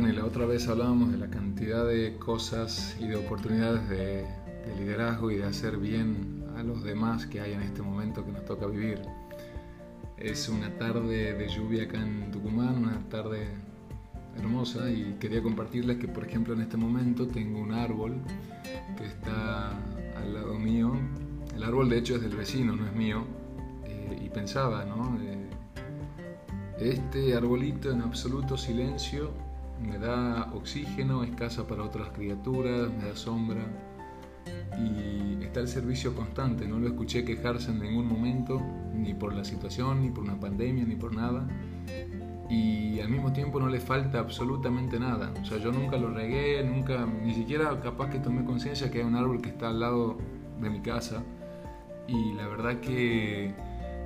bueno, y la otra vez hablábamos de la cantidad de cosas y de oportunidades de, liderazgo y de hacer bien a los demás que hay en este momento que nos toca vivir. Es una tarde de lluvia acá en Tucumán, una tarde hermosa y quería compartirles que por ejemplo en este momento tengo un árbol que está al lado mío. El árbol de hecho es del vecino, no es mío. Eh, y pensaba, ¿no? Eh, este arbolito en absoluto silencio me da oxígeno, es casa para otras criaturas, me da sombra y está el servicio constante. No lo escuché quejarse en ningún momento, ni por la situación, ni por una pandemia, ni por nada. Y al mismo tiempo no le falta absolutamente nada. O sea, yo nunca lo regué, nunca, ni siquiera capaz que tomé conciencia que hay un árbol que está al lado de mi casa. Y la verdad que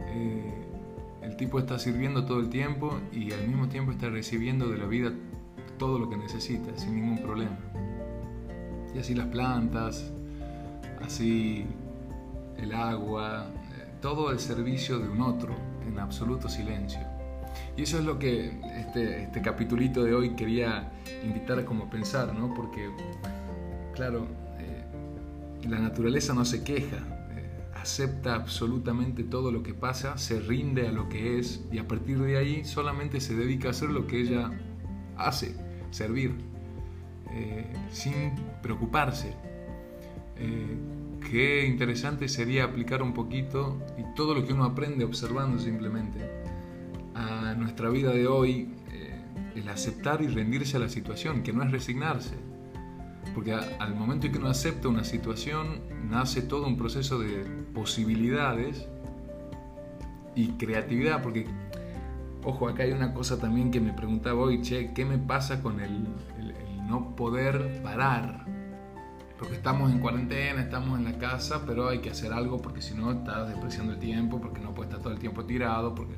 eh, el tipo está sirviendo todo el tiempo y al mismo tiempo está recibiendo de la vida todo lo que necesita sin ningún problema. Y así las plantas, así el agua, eh, todo el servicio de un otro en absoluto silencio. Y eso es lo que este, este capitulito de hoy quería invitar a como pensar, ¿no? Porque, claro, eh, la naturaleza no se queja, eh, acepta absolutamente todo lo que pasa, se rinde a lo que es y a partir de ahí solamente se dedica a hacer lo que ella hace, servir, eh, sin preocuparse. Eh, qué interesante sería aplicar un poquito y todo lo que uno aprende observando simplemente a nuestra vida de hoy, eh, el aceptar y rendirse a la situación, que no es resignarse. Porque al momento en que uno acepta una situación, nace todo un proceso de posibilidades y creatividad, porque Ojo, acá hay una cosa también que me preguntaba hoy, che, ¿qué me pasa con el, no poder parar? Porque estamos en cuarentena, estamos en la casa, pero hay que hacer algo porque si no estás despreciando el tiempo, porque no puedes estar todo el tiempo tirado, porque...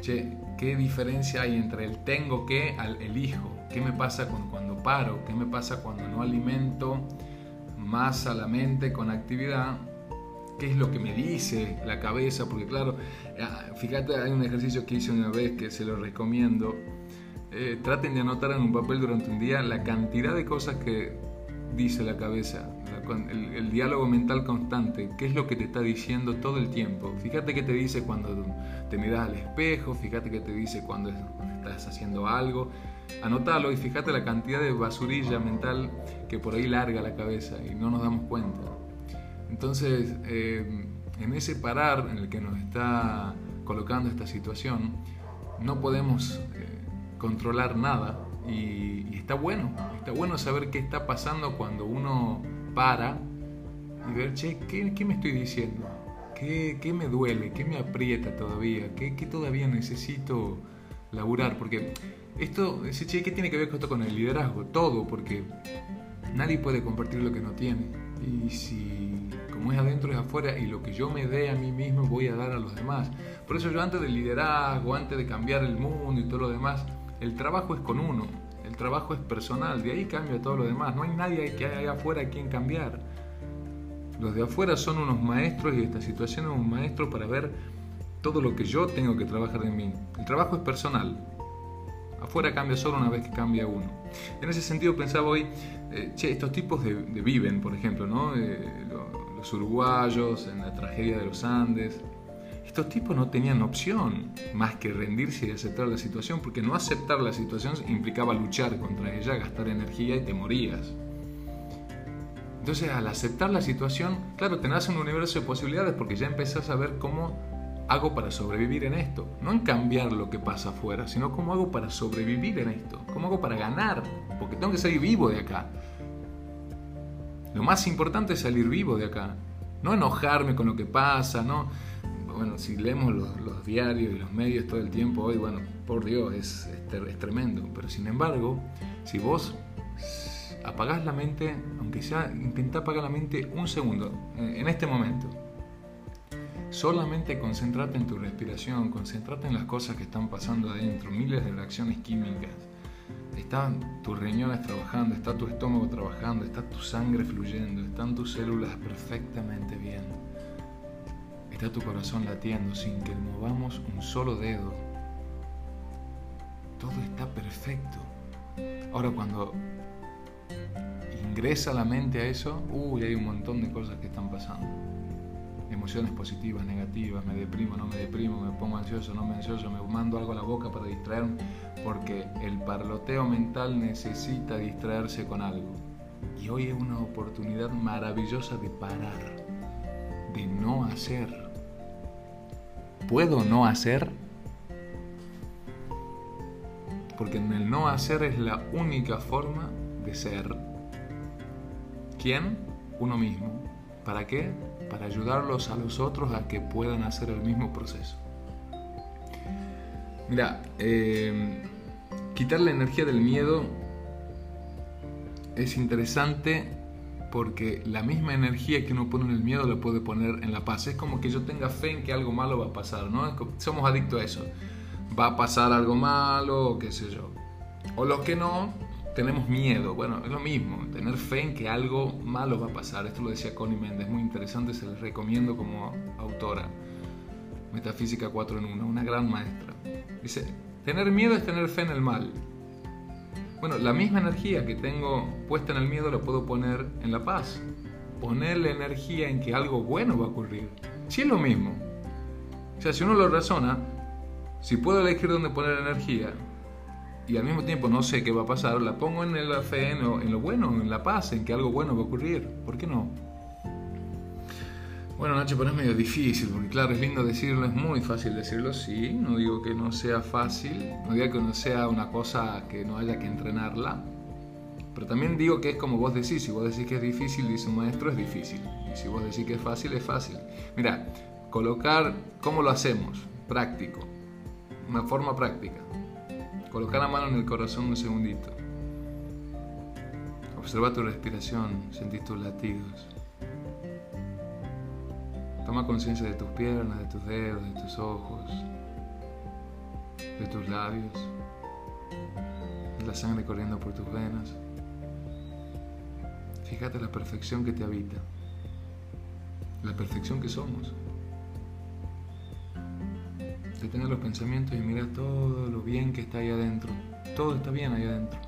Che, ¿qué diferencia hay entre el tengo que al elijo? ¿Qué me pasa cuando paro? ¿Qué me pasa cuando no alimento más a la mente con actividad? Qué es lo que me dice la cabeza, porque claro, ah, fíjate, hay un ejercicio que hice una vez que se lo recomiendo. Eh, traten de anotar en un papel durante un día la cantidad de cosas que dice la cabeza, el, el, diálogo mental constante, qué es lo que te está diciendo todo el tiempo. Fíjate qué te dice cuando te miras al espejo, fíjate qué te dice cuando estás haciendo algo. Anótalo y fíjate la cantidad de basurilla mental que por ahí larga la cabeza y no nos damos cuenta. Entonces, eh, en ese parar en el que nos está colocando esta situación, no podemos eh, controlar nada y, está bueno, está bueno saber qué está pasando cuando uno para y ver, che, ¿qué, me estoy diciendo? ¿Qué, me duele? ¿Qué me aprieta todavía? ¿Qué, todavía necesito laburar? Porque esto, che, ¿qué tiene que ver esto con el liderazgo? Todo, porque nadie puede compartir lo que no tiene. Y si como es adentro es afuera y lo que yo me dé a mí mismo voy a dar a los demás. Por eso yo antes del liderazgo, antes de cambiar el mundo y todo lo demás, el trabajo es con uno, el trabajo es personal, de ahí cambia todo lo demás. No hay nadie que haya afuera a quien cambiar. Los de afuera son unos maestros y esta situación es un maestro para ver todo lo que yo tengo que trabajar en mí. El trabajo es personal. Afuera cambia solo una vez que cambia uno. En ese sentido pensaba hoy, eh, che, estos tipos de, viven, por ejemplo, ¿no? Eh, uruguayos, en la tragedia de los Andes. Estos tipos no tenían opción más que rendirse y aceptar la situación, porque no aceptar la situación implicaba luchar contra ella, gastar energía y te morías. Entonces, al aceptar la situación, claro, te nace un universo de posibilidades porque ya empezás a ver cómo hago para sobrevivir en esto. No en cambiar lo que pasa afuera, sino cómo hago para sobrevivir en esto. Cómo hago para ganar, porque tengo que salir vivo de acá. Lo más importante es salir vivo de acá. No enojarme con lo que pasa, ¿no? Bueno, si leemos los, diarios y los medios todo el tiempo hoy, bueno, por Dios, es, es, tremendo. Pero sin embargo, si vos apagás la mente, aunque sea, intenta apagar la mente un segundo, en este momento. Solamente concentrate en tu respiración, concentrate en las cosas que están pasando adentro, miles de reacciones químicas están tus riñones trabajando, está tu estómago trabajando, está tu sangre fluyendo, están tus células perfectamente bien. Está tu corazón latiendo sin que movamos un solo dedo. Todo está perfecto. Ahora cuando ingresa la mente a eso, uy, hay un montón de cosas que están pasando. Emociones positivas, negativas, me deprimo, no me deprimo, me pongo ansioso, no me ansioso, me mando algo a la boca para distraerme, porque el parloteo mental necesita distraerse con algo. Y hoy es una oportunidad maravillosa de parar, de no hacer. ¿Puedo no hacer? Porque en el no hacer es la única forma de ser. ¿Quién? Uno mismo. ¿Para qué? Para ayudarlos a los otros a que puedan hacer el mismo proceso. Mira, eh, quitar la energía del miedo es interesante porque la misma energía que uno pone en el miedo la puede poner en la paz. Es como que yo tenga fe en que algo malo va a pasar, ¿no? Somos adictos a eso. Va a pasar algo malo o qué sé yo. O los que no, tenemos miedo. Bueno, es lo mismo, tener fe en que algo malo va a pasar. Esto lo decía Connie Méndez, muy interesante, se les recomiendo como autora. Metafísica 4 en 1, una gran maestra. Dice, tener miedo es tener fe en el mal. Bueno, la misma energía que tengo puesta en el miedo la puedo poner en la paz. Ponerle energía en que algo bueno va a ocurrir. Si es lo mismo. O sea, si uno lo razona, si puedo elegir dónde poner energía, y al mismo tiempo no sé qué va a pasar, la pongo en la fe, en lo, en lo, bueno, en la paz, en que algo bueno va a ocurrir. ¿Por qué no? Bueno, Nacho, pero es medio difícil, porque claro, es lindo decirlo, es muy fácil decirlo, sí, no digo que no sea fácil, no digo que no sea una cosa que no haya que entrenarla, pero también digo que es como vos decís, si vos decís que es difícil, dice un maestro, es difícil, y si vos decís que es fácil, es fácil. Mira, colocar, ¿cómo lo hacemos? Práctico, una forma práctica. Colocar la mano en el corazón un segundito. Observa tu respiración, sentís tus latidos. Toma conciencia de tus piernas, de tus dedos, de tus ojos, de tus labios, de la sangre corriendo por tus venas. Fíjate la perfección que te habita, la perfección que somos. Detén los pensamientos y mira todo lo bien que está ahí adentro. Todo está bien ahí adentro.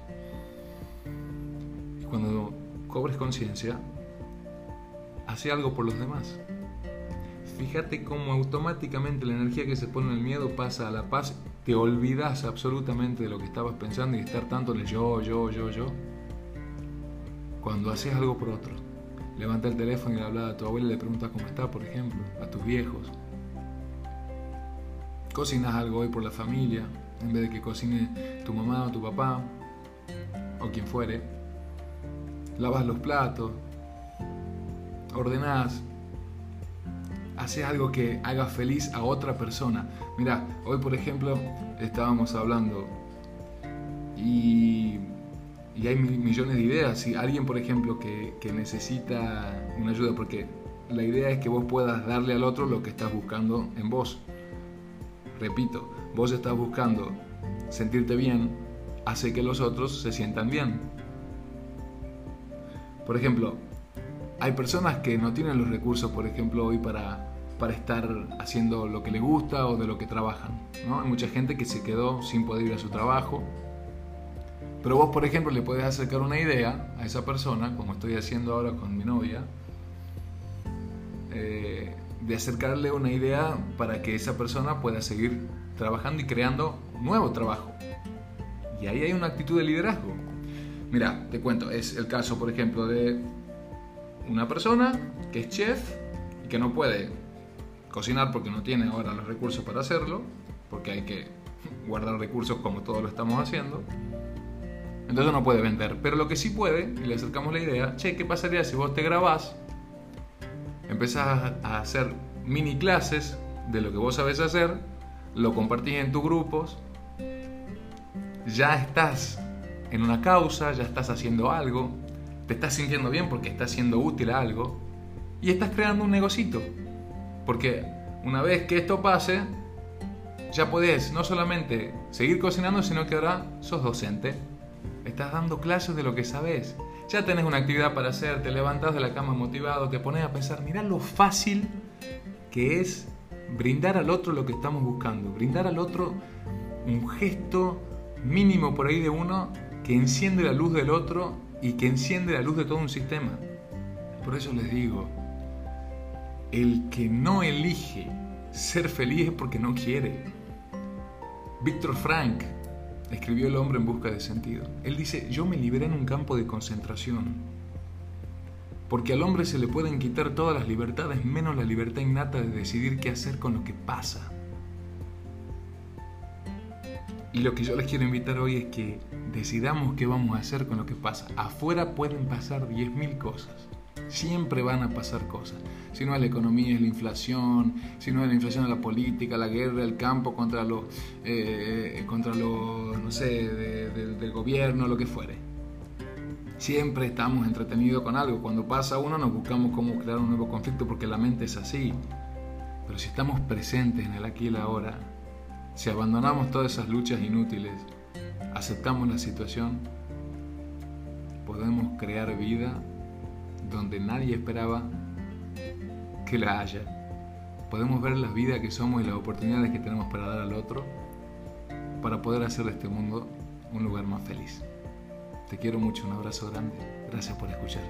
Y cuando cobres conciencia, hace algo por los demás. Fíjate cómo automáticamente la energía que se pone en el miedo pasa a la paz. Te olvidas absolutamente de lo que estabas pensando y estar tanto en el yo, yo, yo, yo. Cuando haces algo por otro, levanta el teléfono y le habla a tu abuela y le preguntas cómo está, por ejemplo, a tus viejos, cocinas algo hoy por la familia, en vez de que cocine tu mamá o tu papá, o quien fuere, lavas los platos, ordenás, haces algo que haga feliz a otra persona. Mira, hoy por ejemplo estábamos hablando y, y, hay millones de ideas. Si alguien por ejemplo que, que necesita una ayuda, porque la idea es que vos puedas darle al otro lo que estás buscando en vos. Repito, vos estás buscando sentirte bien, hace que los otros se sientan bien. Por ejemplo, hay personas que no tienen los recursos, por ejemplo, hoy para, para estar haciendo lo que les gusta o de lo que trabajan. ¿no? Hay mucha gente que se quedó sin poder ir a su trabajo. Pero vos, por ejemplo, le puedes acercar una idea a esa persona, como estoy haciendo ahora con mi novia, eh, de acercarle una idea para que esa persona pueda seguir trabajando y creando nuevo trabajo. Y ahí hay una actitud de liderazgo. Mira, te cuento, es el caso, por ejemplo, de una persona que es chef y que no puede cocinar porque no tiene ahora los recursos para hacerlo, porque hay que guardar recursos como todos lo estamos haciendo. Entonces no puede vender. Pero lo que sí puede, y le acercamos la idea, che, ¿qué pasaría si vos te grabás empezás a hacer mini clases de lo que vos sabés hacer, lo compartís en tus grupos, ya estás en una causa, ya estás haciendo algo, te estás sintiendo bien porque estás siendo útil a algo y estás creando un negocito. Porque una vez que esto pase, ya podés no solamente seguir cocinando, sino que ahora sos docente. Estás dando clases de lo que sabes. Ya tenés una actividad para hacer, te levantas de la cama motivado, te pones a pensar, mira lo fácil que es brindar al otro lo que estamos buscando, brindar al otro un gesto mínimo por ahí de uno que enciende la luz del otro y que enciende la luz de todo un sistema. Por eso les digo, el que no elige ser feliz es porque no quiere. Víctor Frank escribió El hombre en busca de sentido. Él dice, yo me liberé en un campo de concentración, porque al hombre se le pueden quitar todas las libertades menos la libertad innata de decidir qué hacer con lo que pasa. Y lo que yo les quiero invitar hoy es que decidamos qué vamos a hacer con lo que pasa. Afuera pueden pasar 10.000 cosas. Siempre van a pasar cosas. Si no es la economía, es la inflación. Si no es la inflación, es la política, la guerra, el campo contra los, eh, contra los no sé, del gobierno, lo que fuere. Siempre estamos entretenidos con algo. Cuando pasa uno nos buscamos cómo crear un nuevo conflicto porque la mente es así. Pero si estamos presentes en el aquí y el ahora, si abandonamos todas esas luchas inútiles, aceptamos la situación, podemos crear vida donde nadie esperaba que la haya. Podemos ver la vida que somos y las oportunidades que tenemos para dar al otro para poder hacer de este mundo un lugar más feliz. Te quiero mucho, un abrazo grande. Gracias por escuchar.